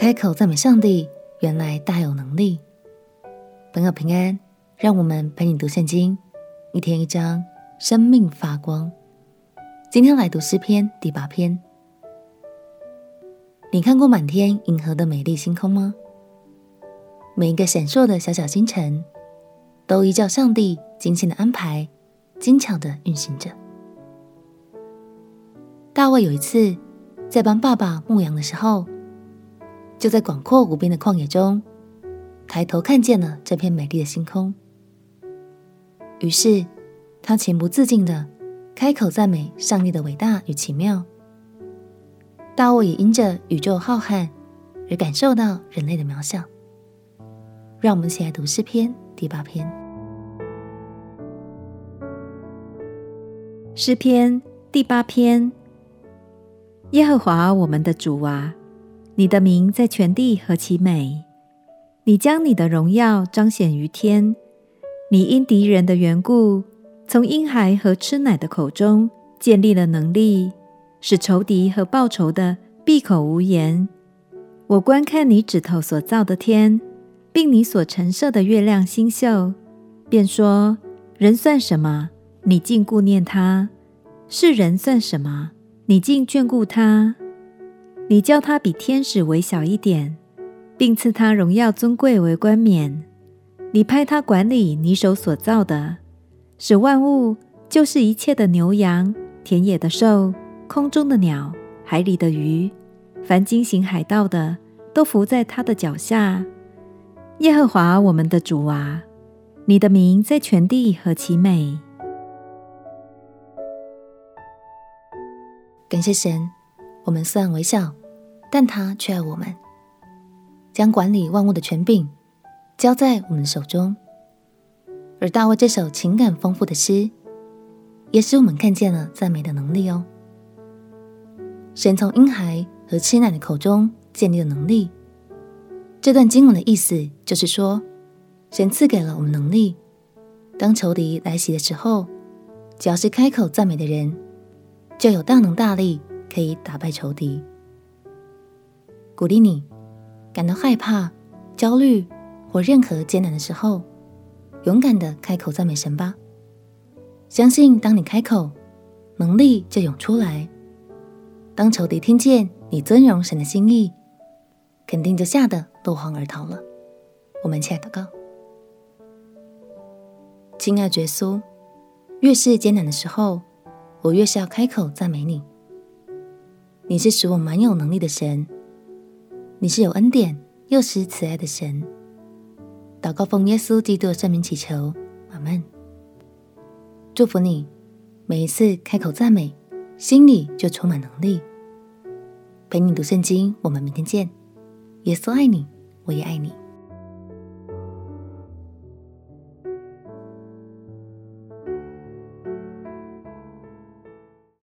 开口赞美上帝，原来大有能力。朋友平安，让我们陪你读圣经，一天一章，生命发光。今天来读诗篇第八篇。你看过满天银河的美丽星空吗？每一个闪烁的小小星辰，都依照上帝精心的安排，精巧的运行着。大卫有一次在帮爸爸牧羊的时候，就在广阔无边的旷野中，抬头看见了这片美丽的星空。于是他情不自禁地开口赞美上帝的伟大与奇妙。大卫也因着宇宙浩瀚而感受到人类的渺小。让我们一起来读诗篇第八篇。诗篇第八篇：耶和华我们的主啊。你的名在全地何其美！你将你的荣耀彰显于天。你因敌人的缘故，从婴孩和吃奶的口中建立了能力，使仇敌和报仇的闭口无言。我观看你指头所造的天，并你所陈设的月亮星宿，便说：人算什么？你竟顾念他；世人算什么？你竟眷顾他。你叫他比天使微小一点，并赐他荣耀尊贵为冠冕。你派他管理你手所造的，使万物，就是一切的牛羊、田野的兽、空中的鸟、海里的鱼，凡经行海道的，都伏在他的脚下。耶和华我们的主啊，你的名在全地何其美！感谢神，我们虽然微小。但他却爱我们，将管理万物的权柄交在我们手中。而大卫这首情感丰富的诗，也使我们看见了赞美的能力哦。神从婴孩和吃奶的口中建立了能力。这段经文的意思就是说，神赐给了我们能力，当仇敌来袭的时候，只要是开口赞美的人，就有大能大力可以打败仇敌。鼓励你，感到害怕、焦虑或任何艰难的时候，勇敢的开口赞美神吧。相信当你开口，能力就涌出来。当仇敌听见你尊荣神的心意，肯定就吓得落荒而逃了。我们亲爱的祷告，亲爱的耶稣，越是艰难的时候，我越是要开口赞美你。你是使我蛮有能力的神。你是有恩典又是慈爱的神，祷告奉耶稣基督的圣名祈求，阿门。祝福你，每一次开口赞美，心里就充满能力。陪你读圣经，我们明天见。耶稣爱你，我也爱你。